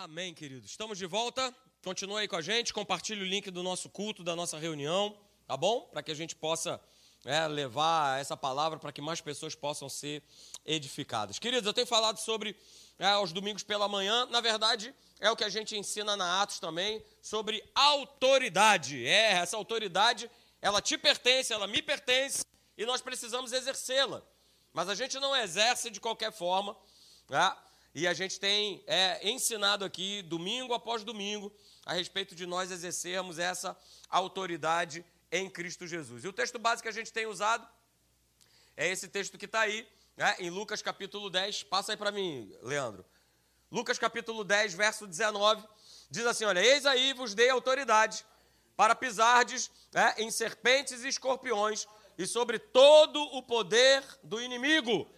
Amém, queridos. Estamos de volta. Continue aí com a gente. Compartilhe o link do nosso culto, da nossa reunião, tá bom? Para que a gente possa é, levar essa palavra para que mais pessoas possam ser edificadas. Queridos, eu tenho falado sobre é, aos domingos pela manhã. Na verdade, é o que a gente ensina na Atos também sobre autoridade. É, essa autoridade, ela te pertence, ela me pertence e nós precisamos exercê-la. Mas a gente não exerce de qualquer forma, né? E a gente tem é, ensinado aqui, domingo após domingo, a respeito de nós exercermos essa autoridade em Cristo Jesus. E o texto básico que a gente tem usado é esse texto que está aí, né, em Lucas capítulo 10. Passa aí para mim, Leandro. Lucas capítulo 10, verso 19, diz assim: Olha, eis aí vos dei autoridade para pisardes né, em serpentes e escorpiões e sobre todo o poder do inimigo,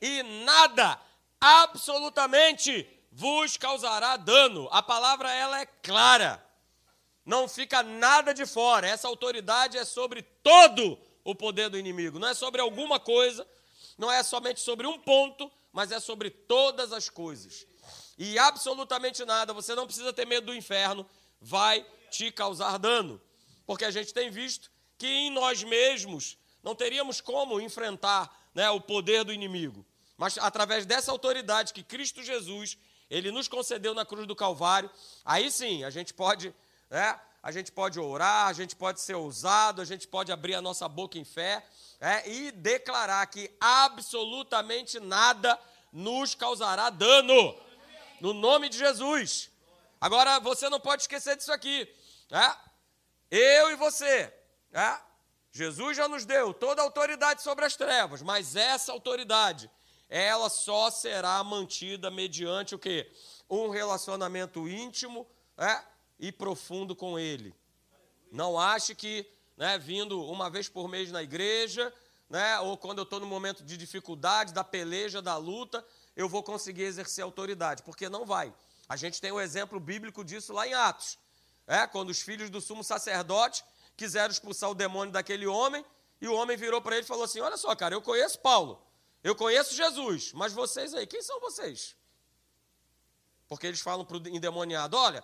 e nada absolutamente vos causará dano. A palavra ela é clara. Não fica nada de fora. Essa autoridade é sobre todo o poder do inimigo. Não é sobre alguma coisa, não é somente sobre um ponto, mas é sobre todas as coisas. E absolutamente nada, você não precisa ter medo do inferno, vai te causar dano. Porque a gente tem visto que em nós mesmos não teríamos como enfrentar né, o poder do inimigo. Mas através dessa autoridade que Cristo Jesus, ele nos concedeu na cruz do Calvário, aí sim a gente pode, né, a gente pode orar, a gente pode ser ousado, a gente pode abrir a nossa boca em fé é, e declarar que absolutamente nada nos causará dano. No nome de Jesus. Agora, você não pode esquecer disso aqui. É? Eu e você. É? Jesus já nos deu toda a autoridade sobre as trevas, mas essa autoridade ela só será mantida mediante o quê? Um relacionamento íntimo é, e profundo com Ele. Não ache que, né, vindo uma vez por mês na igreja, né, ou quando eu estou no momento de dificuldade, da peleja, da luta, eu vou conseguir exercer autoridade, porque não vai. A gente tem um exemplo bíblico disso lá em Atos. É, quando os filhos do sumo sacerdote quiseram expulsar o demônio daquele homem, e o homem virou para ele e falou assim: Olha só, cara, eu conheço Paulo. Eu conheço Jesus, mas vocês aí, quem são vocês? Porque eles falam para o endemoniado: olha,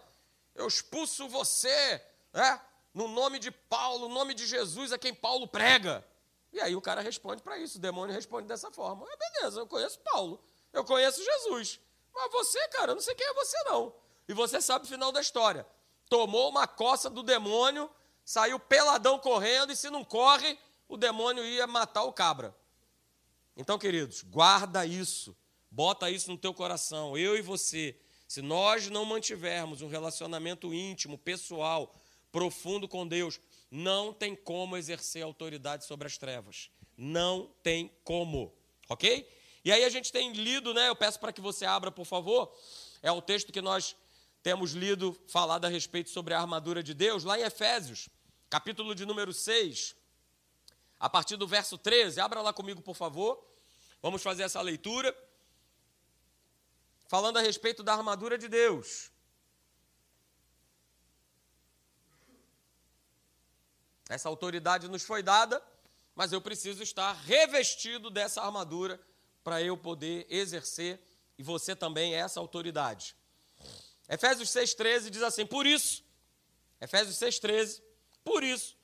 eu expulso você, né? no nome de Paulo, no nome de Jesus, a quem Paulo prega. E aí o cara responde para isso, o demônio responde dessa forma: ah, beleza, eu conheço Paulo, eu conheço Jesus, mas você, cara, eu não sei quem é você não. E você sabe o final da história: tomou uma coça do demônio, saiu peladão correndo, e se não corre, o demônio ia matar o cabra. Então, queridos, guarda isso, bota isso no teu coração, eu e você. Se nós não mantivermos um relacionamento íntimo, pessoal, profundo com Deus, não tem como exercer autoridade sobre as trevas. Não tem como, ok? E aí a gente tem lido, né? Eu peço para que você abra, por favor. É o texto que nós temos lido, falado a respeito sobre a armadura de Deus, lá em Efésios, capítulo de número 6 a partir do verso 13. Abra lá comigo, por favor. Vamos fazer essa leitura. Falando a respeito da armadura de Deus. Essa autoridade nos foi dada, mas eu preciso estar revestido dessa armadura para eu poder exercer e você também essa autoridade. Efésios 6,13 diz assim: Por isso, Efésios 6,13, por isso,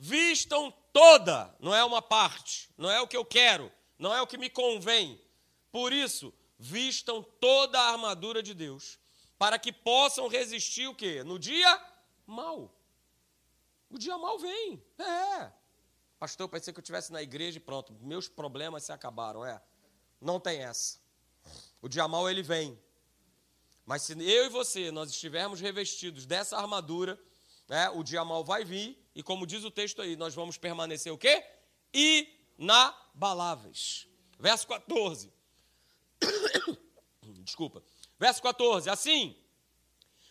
vistam toda, não é uma parte, não é o que eu quero, não é o que me convém. Por isso, vistam toda a armadura de Deus, para que possam resistir o quê? No dia mal. O dia mal vem. É. Pastor, eu pensei que eu estivesse na igreja e pronto, meus problemas se acabaram. É. Não tem essa. O dia mal ele vem. Mas se eu e você nós estivermos revestidos dessa armadura, né, o dia mal vai vir e como diz o texto aí, nós vamos permanecer o quê? Inabaláveis. Verso 14. Desculpa. Verso 14. Assim,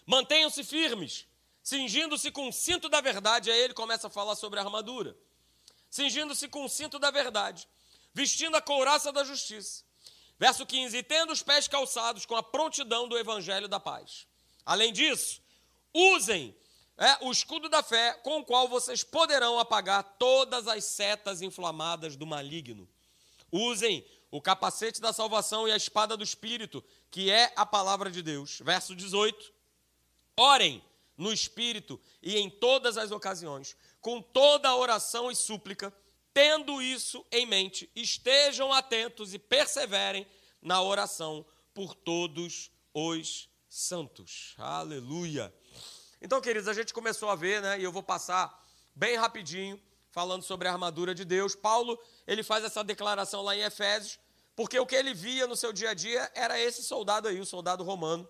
mantenham-se firmes, cingindo-se com o cinto da verdade. Aí ele começa a falar sobre a armadura. Cingindo-se com o cinto da verdade, vestindo a couraça da justiça. Verso 15: E tendo os pés calçados com a prontidão do evangelho da paz. Além disso, usem é o escudo da fé com o qual vocês poderão apagar todas as setas inflamadas do maligno. Usem o capacete da salvação e a espada do Espírito, que é a palavra de Deus. Verso 18. Orem no Espírito e em todas as ocasiões, com toda oração e súplica, tendo isso em mente, estejam atentos e perseverem na oração por todos os santos. Aleluia. Então, queridos, a gente começou a ver, né? E eu vou passar bem rapidinho falando sobre a armadura de Deus. Paulo, ele faz essa declaração lá em Efésios, porque o que ele via no seu dia a dia era esse soldado aí, o soldado romano.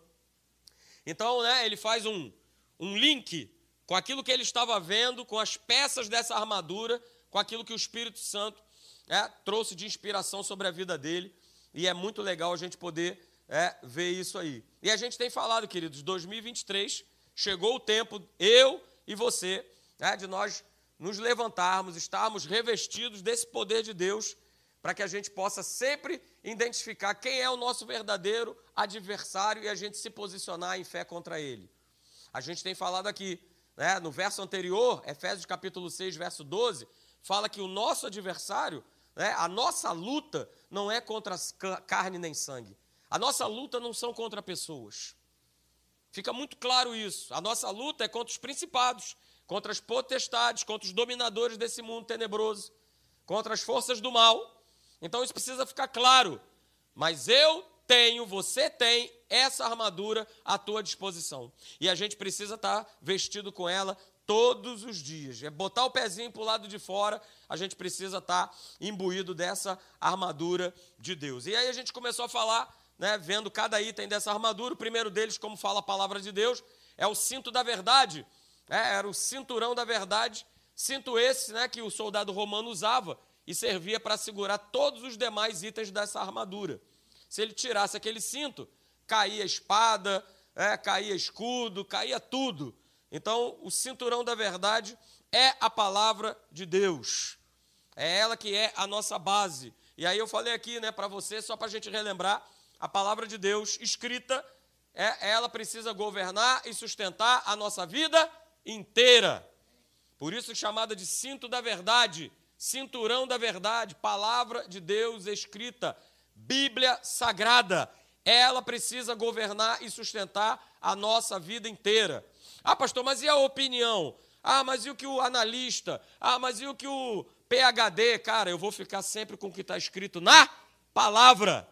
Então, né, ele faz um, um link com aquilo que ele estava vendo, com as peças dessa armadura, com aquilo que o Espírito Santo é, trouxe de inspiração sobre a vida dele. E é muito legal a gente poder é, ver isso aí. E a gente tem falado, queridos, 2023 chegou o tempo, eu e você, é, de nós nos levantarmos, estarmos revestidos desse poder de Deus, para que a gente possa sempre identificar quem é o nosso verdadeiro adversário e a gente se posicionar em fé contra ele. A gente tem falado aqui, né, no verso anterior, Efésios capítulo 6, verso 12, fala que o nosso adversário, né, a nossa luta não é contra carne nem sangue. A nossa luta não são contra pessoas. Fica muito claro isso. A nossa luta é contra os principados, contra as potestades, contra os dominadores desse mundo tenebroso, contra as forças do mal. Então isso precisa ficar claro. Mas eu tenho, você tem essa armadura à tua disposição. E a gente precisa estar vestido com ela todos os dias. É botar o pezinho para o lado de fora, a gente precisa estar imbuído dessa armadura de Deus. E aí a gente começou a falar, né, vendo cada item dessa armadura. O primeiro deles, como fala a palavra de Deus, é o cinto da verdade é, era o cinturão da verdade, cinto esse né, que o soldado romano usava e servia para segurar todos os demais itens dessa armadura. Se ele tirasse aquele cinto, caía espada, é, caía escudo, caía tudo. Então, o cinturão da verdade é a palavra de Deus. É ela que é a nossa base. E aí eu falei aqui, né, para você, só para a gente relembrar, a palavra de Deus escrita, é, ela precisa governar e sustentar a nossa vida inteira. Por isso chamada de cinto da verdade, cinturão da verdade, palavra de Deus escrita, Bíblia sagrada. Ela precisa governar e sustentar a nossa vida inteira. Ah, pastor, mas e a opinião? Ah, mas e o que o analista? Ah, mas e o que o PhD? Cara, eu vou ficar sempre com o que está escrito na palavra.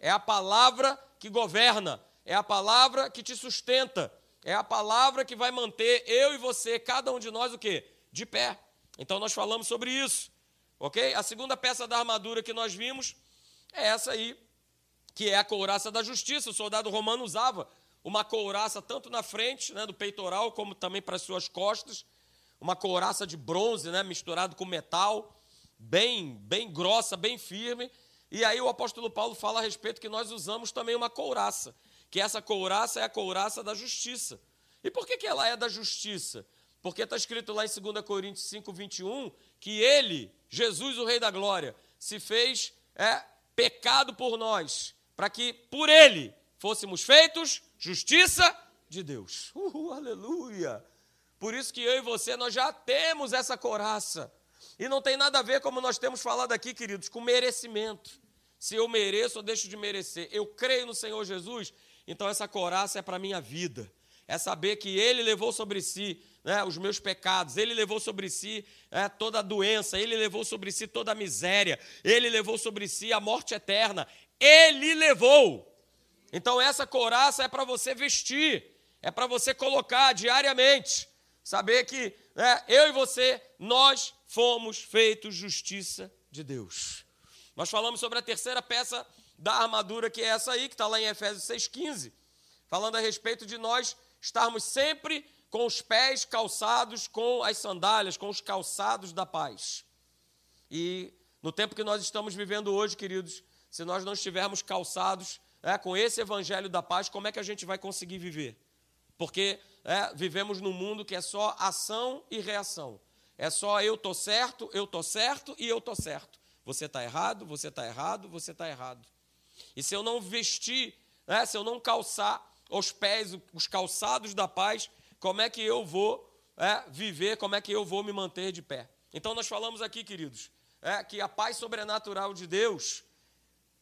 É a palavra que governa, é a palavra que te sustenta, é a palavra que vai manter eu e você, cada um de nós, o quê? De pé. Então nós falamos sobre isso. Ok? A segunda peça da armadura que nós vimos é essa aí, que é a couraça da justiça. O soldado romano usava uma couraça tanto na frente, né, do peitoral, como também para as suas costas. Uma couraça de bronze, né, misturado com metal, bem, bem grossa, bem firme. E aí o apóstolo Paulo fala a respeito que nós usamos também uma couraça que essa couraça é a couraça da justiça. E por que, que ela é da justiça? Porque está escrito lá em 2 Coríntios 5, 21, que ele, Jesus, o Rei da Glória, se fez é, pecado por nós, para que por ele fôssemos feitos justiça de Deus. Uhul, aleluia! Por isso que eu e você, nós já temos essa couraça. E não tem nada a ver, como nós temos falado aqui, queridos, com merecimento. Se eu mereço ou deixo de merecer. Eu creio no Senhor Jesus então essa coraça é para a minha vida. É saber que Ele levou sobre si né, os meus pecados, Ele levou sobre si é, toda a doença, Ele levou sobre si toda a miséria, Ele levou sobre si a morte eterna. Ele levou. Então essa coraça é para você vestir, é para você colocar diariamente. Saber que né, eu e você, nós fomos feitos justiça de Deus. Nós falamos sobre a terceira peça da armadura, que é essa aí, que está lá em Efésios 6,15, falando a respeito de nós estarmos sempre com os pés calçados com as sandálias, com os calçados da paz. E no tempo que nós estamos vivendo hoje, queridos, se nós não estivermos calçados é, com esse evangelho da paz, como é que a gente vai conseguir viver? Porque é, vivemos num mundo que é só ação e reação. É só eu tô certo, eu tô certo e eu tô certo. Você está errado, você está errado, você está errado. E se eu não vestir, né, se eu não calçar os pés, os calçados da paz, como é que eu vou é, viver, como é que eu vou me manter de pé? Então nós falamos aqui, queridos, é, que a paz sobrenatural de Deus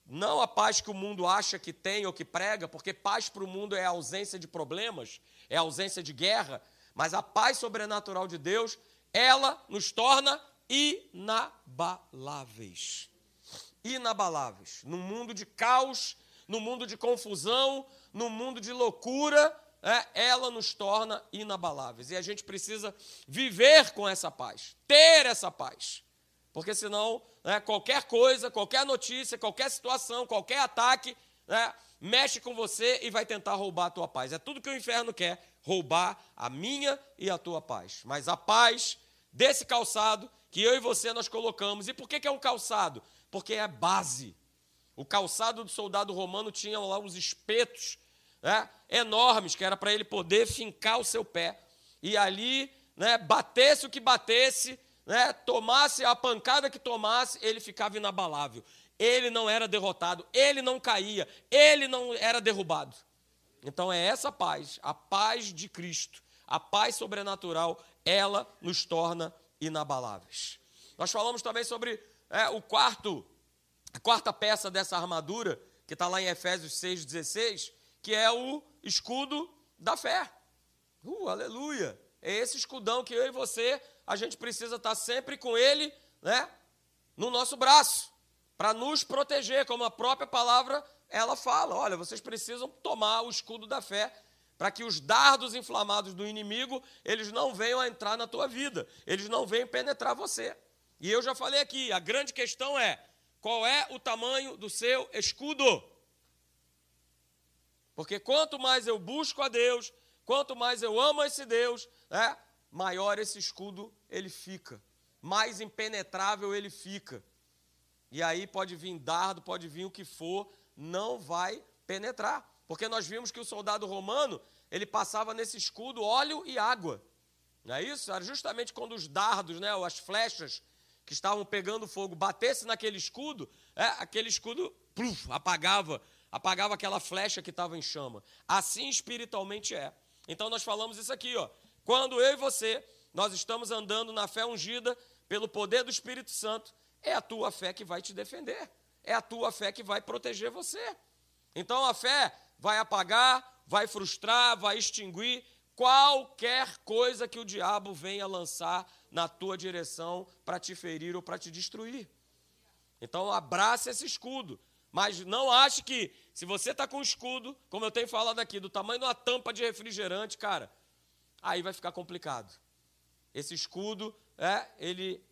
não a paz que o mundo acha que tem ou que prega, porque paz para o mundo é a ausência de problemas, é a ausência de guerra, mas a paz sobrenatural de Deus, ela nos torna inabaláveis. Inabaláveis. No mundo de caos, no mundo de confusão, no mundo de loucura, é, ela nos torna inabaláveis. E a gente precisa viver com essa paz, ter essa paz. Porque senão, né, qualquer coisa, qualquer notícia, qualquer situação, qualquer ataque, né, mexe com você e vai tentar roubar a tua paz. É tudo que o inferno quer, roubar a minha e a tua paz. Mas a paz desse calçado que eu e você nós colocamos. E por que, que é um calçado? Porque é base. O calçado do soldado romano tinha lá uns espetos né, enormes, que era para ele poder fincar o seu pé. E ali, né, batesse o que batesse, né, tomasse a pancada que tomasse, ele ficava inabalável. Ele não era derrotado, ele não caía, ele não era derrubado. Então é essa paz, a paz de Cristo, a paz sobrenatural, ela nos torna inabaláveis. Nós falamos também sobre é, o quarto, a quarta peça dessa armadura, que está lá em Efésios 6,16, que é o escudo da fé. Uh, aleluia! É esse escudão que eu e você, a gente precisa estar sempre com ele, né, no nosso braço, para nos proteger, como a própria palavra ela fala. Olha, vocês precisam tomar o escudo da fé para que os dardos inflamados do inimigo, eles não venham a entrar na tua vida, eles não venham penetrar você. E eu já falei aqui, a grande questão é: qual é o tamanho do seu escudo? Porque quanto mais eu busco a Deus, quanto mais eu amo esse Deus, né, maior esse escudo ele fica, mais impenetrável ele fica. E aí pode vir dardo, pode vir o que for, não vai penetrar. Porque nós vimos que o soldado romano, ele passava nesse escudo óleo e água. Não é isso? Era justamente quando os dardos, né, ou as flechas que estavam pegando fogo, batesse naquele escudo, é, aquele escudo pluf, apagava, apagava aquela flecha que estava em chama. Assim espiritualmente é. Então nós falamos isso aqui, ó. Quando eu e você, nós estamos andando na fé ungida pelo poder do Espírito Santo, é a tua fé que vai te defender. É a tua fé que vai proteger você. Então a fé vai apagar, vai frustrar, vai extinguir qualquer coisa que o diabo venha lançar na tua direção para te ferir ou para te destruir. Então abrace esse escudo. Mas não ache que, se você está com escudo, como eu tenho falado aqui, do tamanho de uma tampa de refrigerante, cara, aí vai ficar complicado. Esse escudo, é, ele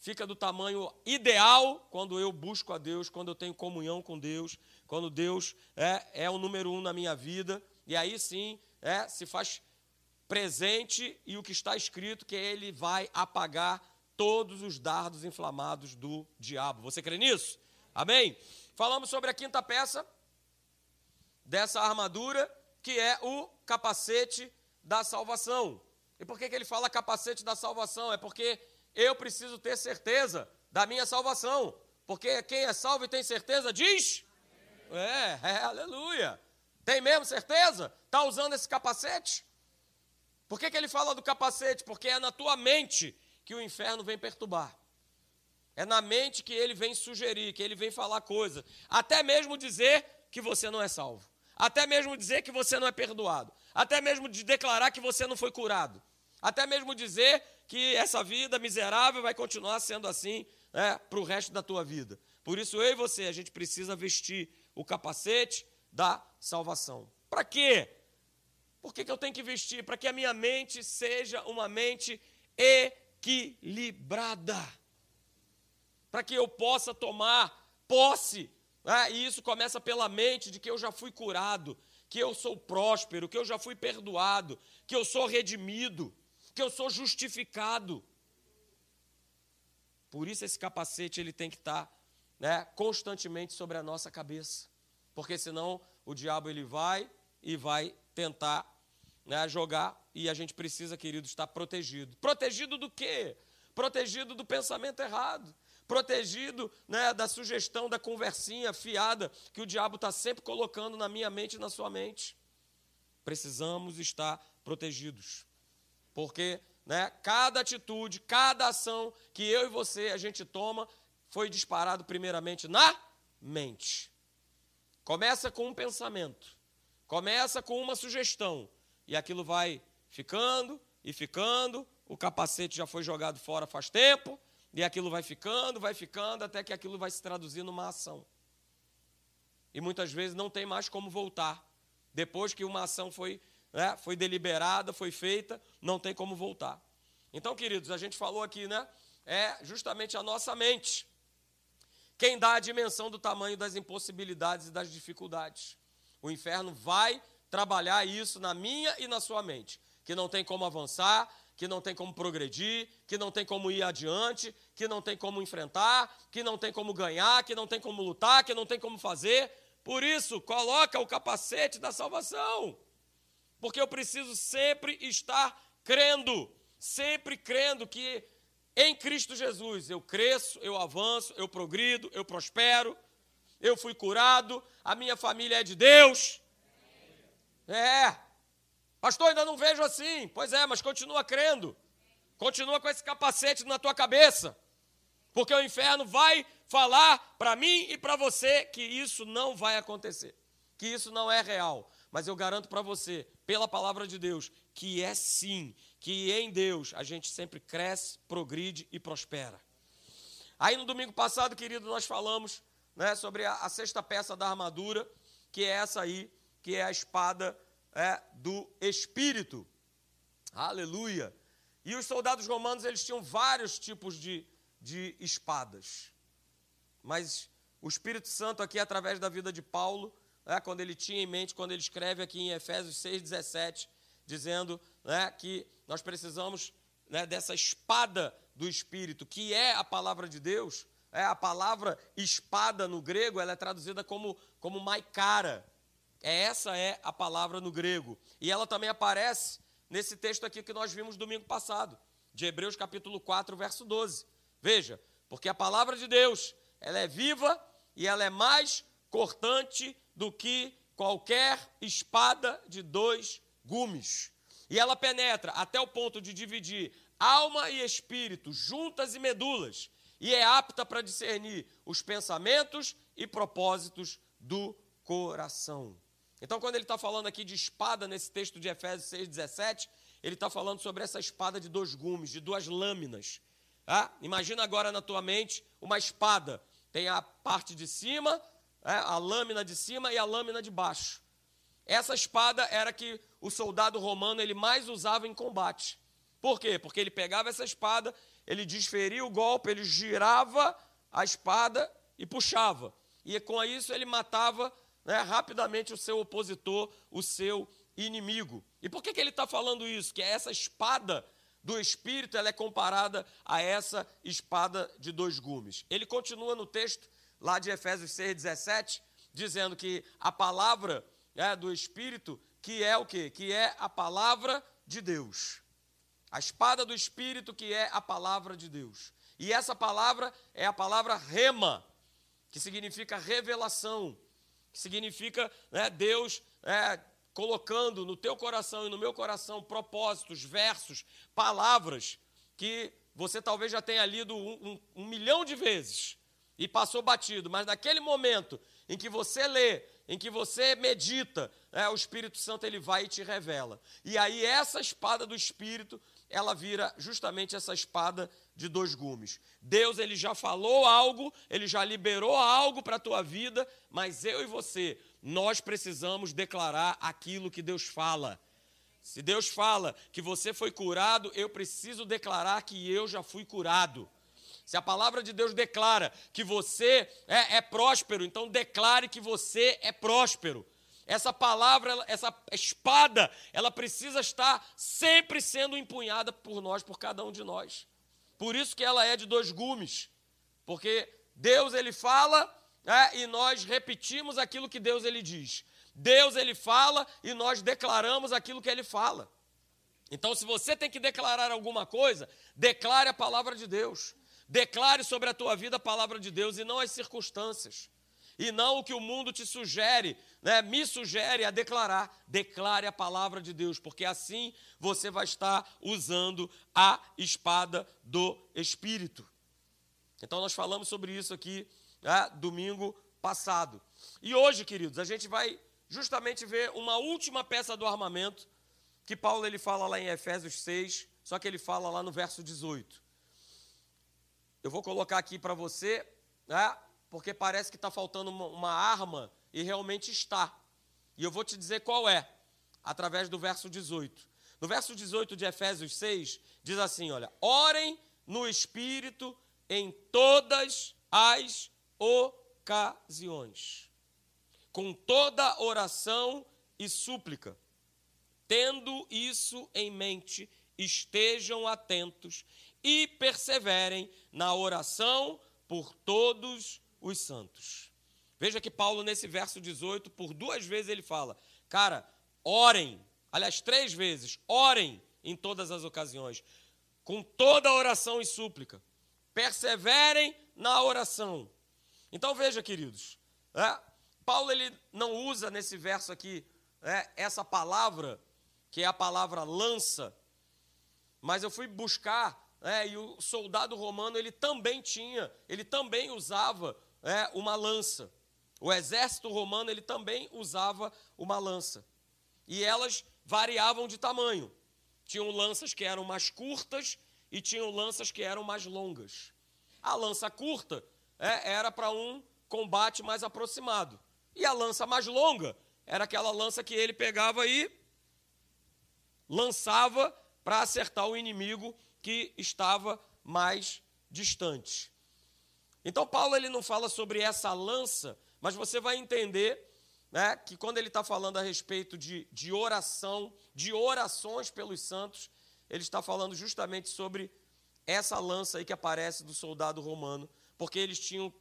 fica do tamanho ideal quando eu busco a Deus, quando eu tenho comunhão com Deus, quando Deus é, é o número um na minha vida, e aí sim é, se faz presente e o que está escrito que ele vai apagar todos os dardos inflamados do diabo. Você crê nisso? Amém? Falamos sobre a quinta peça dessa armadura, que é o capacete da salvação. E por que, que ele fala capacete da salvação? É porque eu preciso ter certeza da minha salvação. Porque quem é salvo e tem certeza diz. É, é, aleluia. Tem mesmo certeza? Está usando esse capacete? Por que, que ele fala do capacete? Porque é na tua mente que o inferno vem perturbar. É na mente que ele vem sugerir, que ele vem falar coisas. Até mesmo dizer que você não é salvo. Até mesmo dizer que você não é perdoado. Até mesmo de declarar que você não foi curado. Até mesmo dizer que essa vida miserável vai continuar sendo assim né, para o resto da tua vida. Por isso, eu e você, a gente precisa vestir o capacete da salvação. Para quê? Por que, que eu tenho que vestir? Para que a minha mente seja uma mente equilibrada. Para que eu possa tomar posse. Né? E isso começa pela mente de que eu já fui curado, que eu sou próspero, que eu já fui perdoado, que eu sou redimido, que eu sou justificado. Por isso esse capacete ele tem que estar né, constantemente sobre a nossa cabeça, porque senão o diabo ele vai e vai tentar né, jogar e a gente precisa, querido, estar protegido. Protegido do quê? Protegido do pensamento errado, protegido né, da sugestão, da conversinha fiada que o diabo está sempre colocando na minha mente e na sua mente. Precisamos estar protegidos, porque né, cada atitude, cada ação que eu e você a gente toma foi disparado primeiramente na mente. Começa com um pensamento, começa com uma sugestão, e aquilo vai ficando e ficando, o capacete já foi jogado fora faz tempo, e aquilo vai ficando, vai ficando, até que aquilo vai se traduzir numa ação. E muitas vezes não tem mais como voltar. Depois que uma ação foi, né, foi deliberada, foi feita, não tem como voltar. Então, queridos, a gente falou aqui, né? É justamente a nossa mente. Quem dá a dimensão do tamanho das impossibilidades e das dificuldades. O inferno vai trabalhar isso na minha e na sua mente. Que não tem como avançar, que não tem como progredir, que não tem como ir adiante, que não tem como enfrentar, que não tem como ganhar, que não tem como lutar, que não tem como fazer. Por isso, coloca o capacete da salvação. Porque eu preciso sempre estar crendo, sempre crendo que em Cristo Jesus eu cresço, eu avanço, eu progrido, eu prospero, eu fui curado, a minha família é de Deus. É, Pastor, ainda não vejo assim. Pois é, mas continua crendo. Continua com esse capacete na tua cabeça. Porque o inferno vai falar para mim e para você que isso não vai acontecer. Que isso não é real. Mas eu garanto para você, pela palavra de Deus, que é sim, que em Deus a gente sempre cresce, progride e prospera. Aí no domingo passado, querido, nós falamos né, sobre a, a sexta peça da armadura, que é essa aí, que é a espada é, do Espírito. Aleluia. E os soldados romanos, eles tinham vários tipos de, de espadas. Mas o Espírito Santo aqui, através da vida de Paulo, é, quando ele tinha em mente, quando ele escreve aqui em Efésios 6,17, dizendo né, que nós precisamos né, dessa espada do Espírito, que é a palavra de Deus. É, a palavra espada no grego ela é traduzida como, como maicara, é, essa é a palavra no grego. E ela também aparece nesse texto aqui que nós vimos domingo passado, de Hebreus capítulo 4, verso 12. Veja, porque a palavra de Deus, ela é viva e ela é mais cortante do que qualquer espada de dois gumes. E ela penetra até o ponto de dividir alma e espírito, juntas e medulas, e é apta para discernir os pensamentos e propósitos do coração. Então, quando ele está falando aqui de espada, nesse texto de Efésios 6,17, ele está falando sobre essa espada de dois gumes, de duas lâminas. Ah, imagina agora na tua mente uma espada. Tem a parte de cima, é, a lâmina de cima e a lâmina de baixo. Essa espada era que o soldado romano ele mais usava em combate. Por quê? Porque ele pegava essa espada, ele desferia o golpe, ele girava a espada e puxava. E com isso ele matava né, rapidamente o seu opositor, o seu inimigo. E por que, que ele está falando isso? Que essa espada do Espírito ela é comparada a essa espada de dois gumes. Ele continua no texto, lá de Efésios 6,17, dizendo que a palavra é, do Espírito, que é o quê? Que é a palavra de Deus. A espada do Espírito, que é a palavra de Deus. E essa palavra é a palavra rema, que significa revelação, que significa né, Deus é, colocando no teu coração e no meu coração propósitos, versos, palavras que você talvez já tenha lido um, um, um milhão de vezes e passou batido, mas naquele momento em que você lê, em que você medita, é, o Espírito Santo ele vai e te revela. E aí essa espada do Espírito, ela vira justamente essa espada de dois gumes. Deus ele já falou algo, ele já liberou algo para a tua vida, mas eu e você, nós precisamos declarar aquilo que Deus fala. Se Deus fala que você foi curado, eu preciso declarar que eu já fui curado. Se a palavra de Deus declara que você é, é próspero, então declare que você é próspero. Essa palavra, essa espada, ela precisa estar sempre sendo empunhada por nós, por cada um de nós. Por isso que ela é de dois gumes, porque Deus ele fala é, e nós repetimos aquilo que Deus ele diz. Deus ele fala e nós declaramos aquilo que ele fala. Então, se você tem que declarar alguma coisa, declare a palavra de Deus. Declare sobre a tua vida a palavra de Deus e não as circunstâncias. E não o que o mundo te sugere, né, me sugere a declarar. Declare a palavra de Deus, porque assim você vai estar usando a espada do Espírito. Então nós falamos sobre isso aqui né, domingo passado. E hoje, queridos, a gente vai justamente ver uma última peça do armamento que Paulo ele fala lá em Efésios 6, só que ele fala lá no verso 18. Eu vou colocar aqui para você, né, porque parece que está faltando uma, arma e realmente está. E eu vou te dizer qual é, através do verso 18. No verso 18 de Efésios 6, diz assim: olha, orem no Espírito em todas as ocasiões, com toda oração e súplica. Tendo isso em mente, estejam atentos e perseverem na oração por todos os santos. Veja que Paulo, nesse verso 18, por duas vezes ele fala: Cara, orem, aliás, três vezes, orem em todas as ocasiões, com toda oração e súplica. Perseverem na oração. Então veja, queridos, é, Paulo ele não usa nesse verso aqui é, essa palavra, que é a palavra lança, mas eu fui buscar, é, e o soldado romano ele também tinha, ele também usava é, uma lança. O exército romano ele também usava uma lança. E elas variavam de tamanho. Tinham lanças que eram mais curtas e tinham lanças que eram mais longas. A lança curta é, era para um combate mais aproximado. E a lança mais longa era aquela lança que ele pegava e lançava para acertar o inimigo que estava mais distante. Então Paulo ele não fala sobre essa lança, mas você vai entender né, que quando ele está falando a respeito de, de oração, de orações pelos santos, ele está falando justamente sobre essa lança aí que aparece do soldado romano, porque eles tinham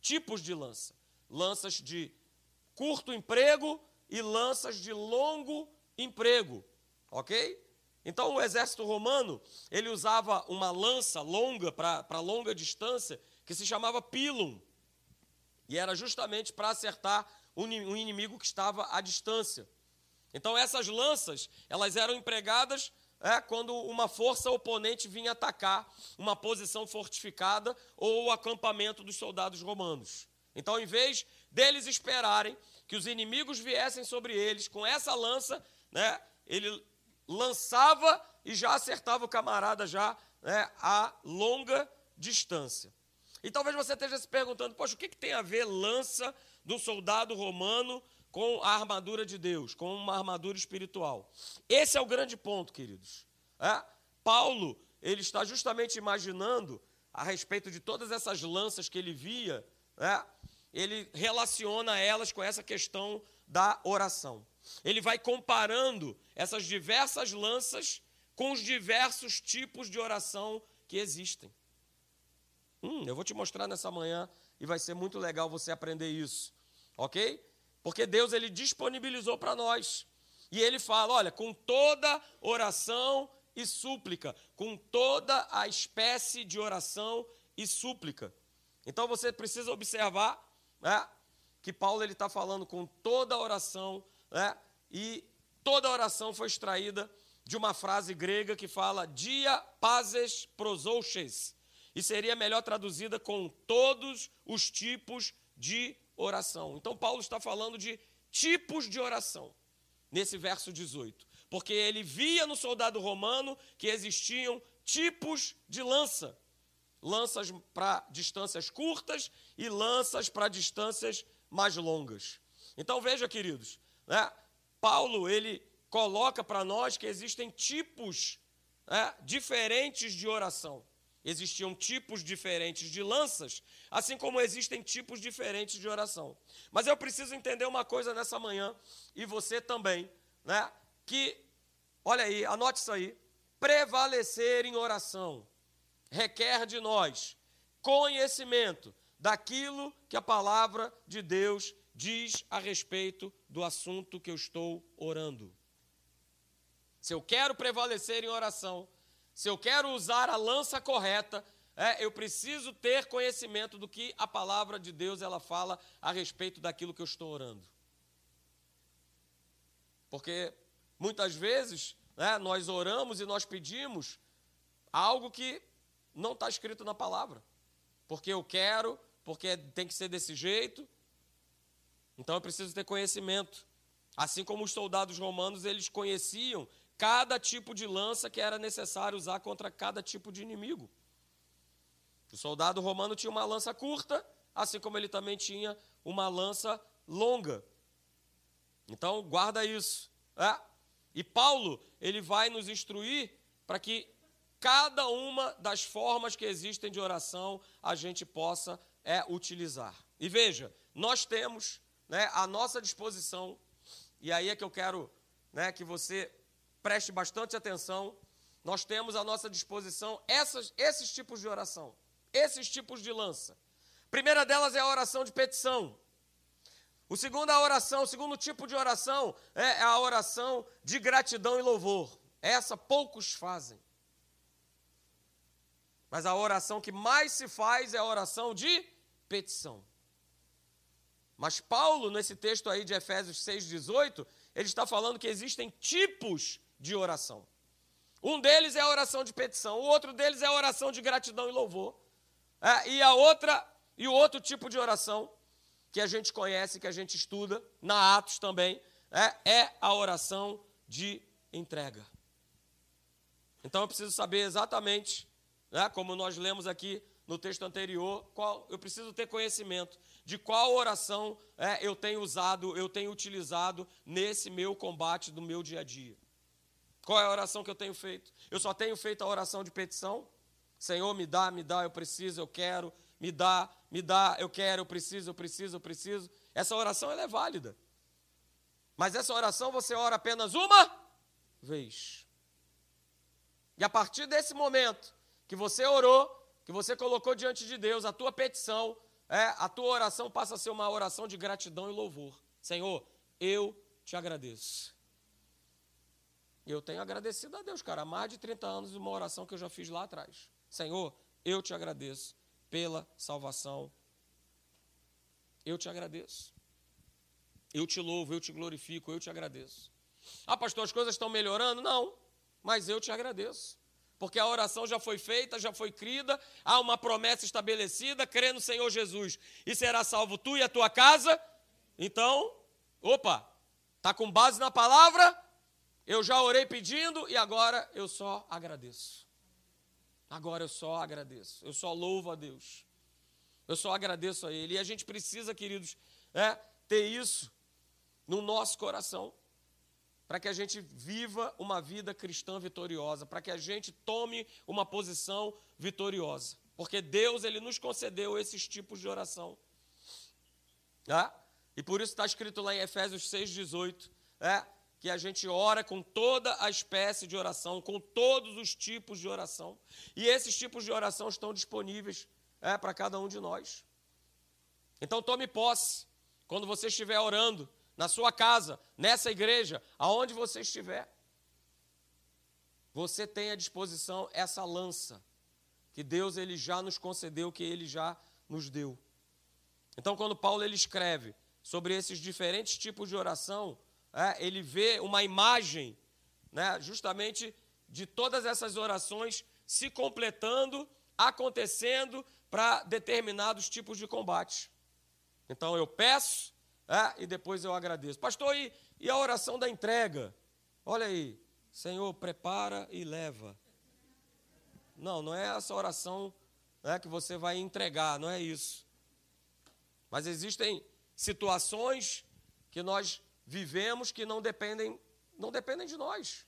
tipos de lança: lanças de curto emprego e lanças de longo emprego, ok? Então o exército romano ele usava uma lança longa para longa distância que se chamava pilum e era justamente para acertar um inimigo que estava à distância. Então essas lanças elas eram empregadas é, quando uma força oponente vinha atacar uma posição fortificada ou o acampamento dos soldados romanos. Então, em vez deles esperarem que os inimigos viessem sobre eles com essa lança, né, ele lançava e já acertava o camarada já né, a longa distância. E talvez você esteja se perguntando, poxa, o que, que tem a ver lança do soldado romano com a armadura de Deus, com uma armadura espiritual. Esse é o grande ponto, queridos. É? Paulo, ele está justamente imaginando a respeito de todas essas lanças que ele via, é? ele relaciona elas com essa questão da oração. Ele vai comparando essas diversas lanças com os diversos tipos de oração que existem. Hum, eu vou te mostrar nessa manhã e vai ser muito legal você aprender isso, ok? Porque Deus ele disponibilizou para nós. E ele fala: olha, com toda oração e súplica, com toda a espécie de oração e súplica. Então você precisa observar né, que Paulo ele está falando com toda oração, né, e toda a oração foi extraída de uma frase grega que fala dia pazes prosouches, e seria melhor traduzida com todos os tipos de oração. Então, Paulo está falando de tipos de oração, nesse verso 18. Porque ele via no soldado romano que existiam tipos de lança: lanças para distâncias curtas e lanças para distâncias mais longas. Então, veja, queridos, né? Paulo ele coloca para nós que existem tipos né, diferentes de oração existiam tipos diferentes de lanças, assim como existem tipos diferentes de oração. Mas eu preciso entender uma coisa nessa manhã, e você também, né? Que, olha aí, anote isso aí. Prevalecer em oração requer de nós conhecimento daquilo que a palavra de Deus diz a respeito do assunto que eu estou orando. Se eu quero prevalecer em oração, se eu quero usar a lança correta, é, eu preciso ter conhecimento do que a palavra de Deus ela fala a respeito daquilo que eu estou orando. Porque muitas vezes né, nós oramos e nós pedimos algo que não está escrito na palavra. Porque eu quero, porque tem que ser desse jeito. Então eu preciso ter conhecimento. Assim como os soldados romanos, eles conheciam cada tipo de lança que era necessário usar contra cada tipo de inimigo. O soldado romano tinha uma lança curta, assim como ele também tinha uma lança longa. Então, guarda isso. É? E Paulo, ele vai nos instruir para que cada uma das formas que existem de oração a gente possa é, utilizar. E veja, nós temos né, à nossa disposição, e aí é que eu quero né, que você preste bastante atenção, nós temos à nossa disposição essas, esses tipos de oração, esses tipos de lança. A primeira delas é a oração de petição. O segundo, a oração, o segundo tipo de oração é a oração de gratidão e louvor. Essa poucos fazem. Mas a oração que mais se faz é a oração de petição. Mas Paulo, nesse texto aí de Efésios 6,18, ele está falando que existem tipos de oração. Um deles é a oração de petição, o outro deles é a oração de gratidão e louvor. É, e a outra, e o outro tipo de oração que a gente conhece, que a gente estuda, na Atos também, é, é a oração de entrega. Então eu preciso saber exatamente, né, como nós lemos aqui no texto anterior, qual, eu preciso ter conhecimento de qual oração é, eu tenho usado, eu tenho utilizado nesse meu combate do meu dia a dia. Qual é a oração que eu tenho feito? Eu só tenho feito a oração de petição. Senhor, me dá, me dá, eu preciso, eu quero, me dá, me dá, eu quero, eu preciso, eu preciso, eu preciso. Essa oração é válida. Mas essa oração você ora apenas uma vez. E a partir desse momento que você orou, que você colocou diante de Deus a tua petição, é, a tua oração passa a ser uma oração de gratidão e louvor. Senhor, eu te agradeço. Eu tenho agradecido a Deus, cara, há mais de 30 anos, uma oração que eu já fiz lá atrás. Senhor, eu te agradeço pela salvação. Eu te agradeço. Eu te louvo, eu te glorifico, eu te agradeço. Ah, pastor, as coisas estão melhorando? Não, mas eu te agradeço porque a oração já foi feita, já foi crida, há uma promessa estabelecida, crê no Senhor Jesus e será salvo tu e a tua casa. Então, opa, tá com base na palavra? Eu já orei pedindo e agora eu só agradeço. Agora eu só agradeço. Eu só louvo a Deus. Eu só agradeço a Ele. E a gente precisa, queridos, é, ter isso no nosso coração para que a gente viva uma vida cristã vitoriosa, para que a gente tome uma posição vitoriosa. Porque Deus ele nos concedeu esses tipos de oração. É? E por isso está escrito lá em Efésios 6,18, é? que a gente ora com toda a espécie de oração, com todos os tipos de oração. E esses tipos de oração estão disponíveis é, para cada um de nós. Então tome posse. Quando você estiver orando, na sua casa, nessa igreja, aonde você estiver. Você tem à disposição essa lança que Deus ele já nos concedeu, que ele já nos deu. Então, quando Paulo ele escreve sobre esses diferentes tipos de oração, é, ele vê uma imagem, né, justamente de todas essas orações se completando, acontecendo para determinados tipos de combate. Então, eu peço, é, e depois eu agradeço. Pastor, e, e a oração da entrega? Olha aí, Senhor, prepara e leva. Não, não é essa oração né, que você vai entregar, não é isso. Mas existem situações que nós vivemos que não dependem, não dependem de nós.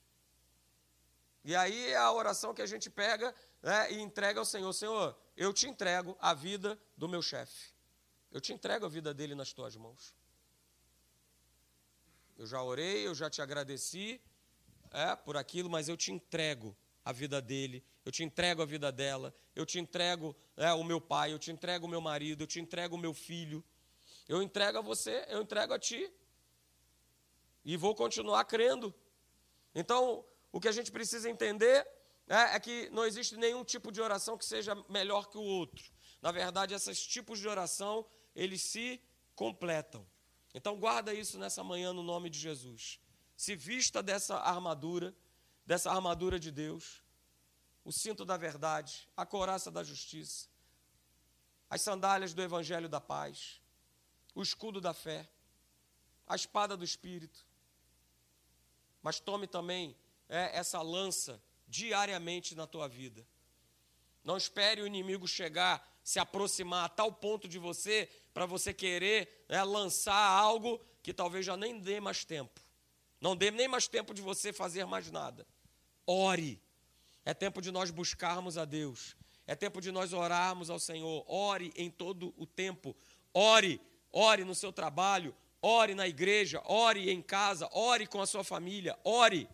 E aí é a oração que a gente pega né, e entrega ao Senhor. Senhor, eu te entrego a vida do meu chefe. Eu te entrego a vida dele nas tuas mãos. Eu já orei, eu já te agradeci é, por aquilo, mas eu te entrego a vida dele, eu te entrego a vida dela, eu te entrego é, o meu pai, eu te entrego o meu marido, eu te entrego o meu filho. Eu entrego a você, eu entrego a ti. E vou continuar crendo. Então, o que a gente precisa entender é, é que não existe nenhum tipo de oração que seja melhor que o outro. Na verdade, esses tipos de oração, eles se completam. Então guarda isso nessa manhã no nome de Jesus. Se vista dessa armadura, dessa armadura de Deus, o cinto da verdade, a coraça da justiça, as sandálias do evangelho da paz, o escudo da fé. a espada do Espírito. Mas tome também é, essa lança diariamente na tua vida. Não espere o inimigo chegar, se aproximar a tal ponto de você, para você querer é, lançar algo que talvez já nem dê mais tempo. Não dê nem mais tempo de você fazer mais nada. Ore. É tempo de nós buscarmos a Deus. É tempo de nós orarmos ao Senhor. Ore em todo o tempo. Ore, ore no seu trabalho, ore na igreja, ore em casa, ore com a sua família, ore.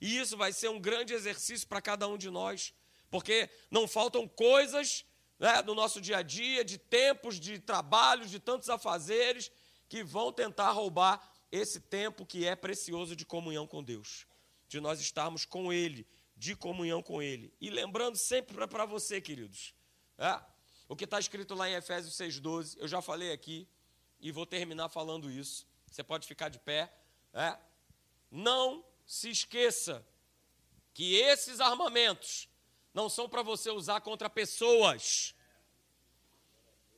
E isso vai ser um grande exercício para cada um de nós, porque não faltam coisas né, no nosso dia a dia, de tempos, de trabalhos, de tantos afazeres, que vão tentar roubar esse tempo que é precioso de comunhão com Deus, de nós estarmos com Ele, de comunhão com Ele. E lembrando sempre para você, queridos, é, o que está escrito lá em Efésios 6,12, eu já falei aqui e vou terminar falando isso. Você pode ficar de pé. É, não se esqueça que esses armamentos não são para você usar contra pessoas.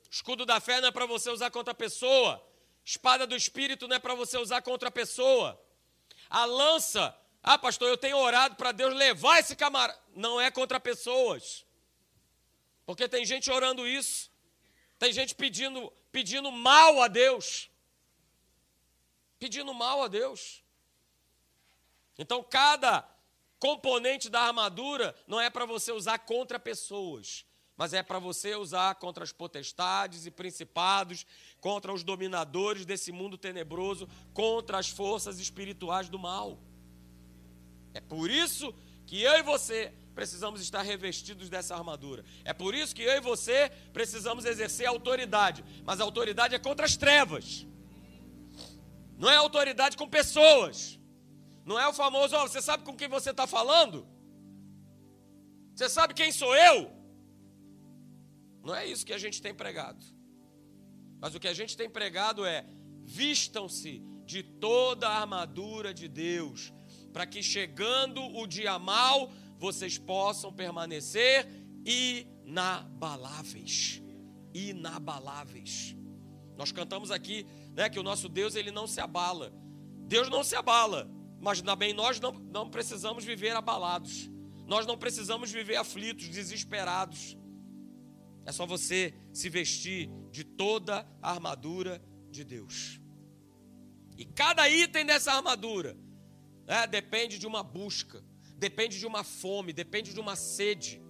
Escudo da fé não é para você usar contra pessoa. Espada do espírito não é para você usar contra pessoa. A lança, ah, pastor, eu tenho orado para Deus levar esse camarada. Não é contra pessoas. Porque tem gente orando isso. Tem gente pedindo, pedindo mal a Deus. Pedindo mal a Deus. Então, cada componente da armadura não é para você usar contra pessoas, mas é para você usar contra as potestades e principados, contra os dominadores desse mundo tenebroso, contra as forças espirituais do mal. É por isso que eu e você precisamos estar revestidos dessa armadura. É por isso que eu e você precisamos exercer autoridade, mas a autoridade é contra as trevas. Não é autoridade com pessoas. Não é o famoso, oh, você sabe com quem você está falando? Você sabe quem sou eu? Não é isso que a gente tem pregado. Mas o que a gente tem pregado é: vistam-se de toda a armadura de Deus, para que chegando o dia mal, vocês possam permanecer inabaláveis. Inabaláveis. Nós cantamos aqui né, que o nosso Deus ele não se abala. Deus não se abala. Mas também nós não, não precisamos viver abalados. Nós não precisamos viver aflitos, desesperados. É só você se vestir de toda a armadura de Deus. E cada item dessa armadura né, depende de uma busca, depende de uma fome, depende de uma sede.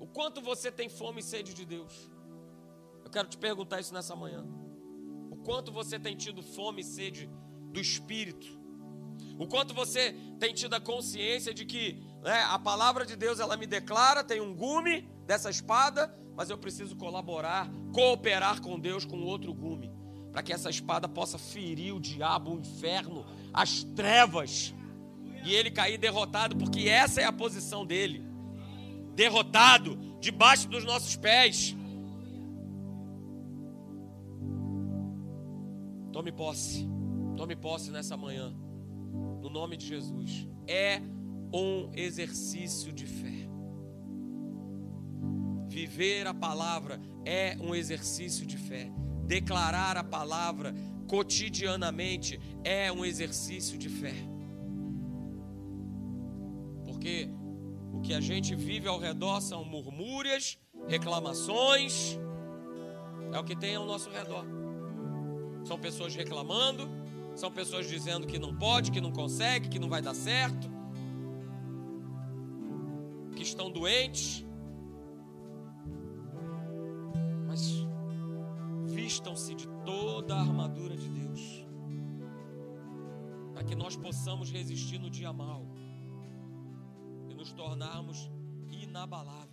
O quanto você tem fome e sede de Deus? Eu quero te perguntar isso nessa manhã. O quanto você tem tido fome e sede do Espírito? O quanto você tem tido a consciência de que né, a palavra de Deus ela me declara, tem um gume dessa espada, mas eu preciso colaborar, cooperar com Deus com outro gume, para que essa espada possa ferir o diabo, o inferno, as trevas, e ele cair derrotado, porque essa é a posição dele derrotado, debaixo dos nossos pés. Tome posse, tome posse nessa manhã no nome de Jesus. É um exercício de fé. Viver a palavra é um exercício de fé. Declarar a palavra cotidianamente é um exercício de fé. Porque o que a gente vive ao redor são murmúrias, reclamações, é o que tem ao nosso redor. São pessoas reclamando, são pessoas dizendo que não pode, que não consegue, que não vai dar certo, que estão doentes. Mas vistam-se de toda a armadura de Deus, para que nós possamos resistir no dia mal e nos tornarmos inabaláveis.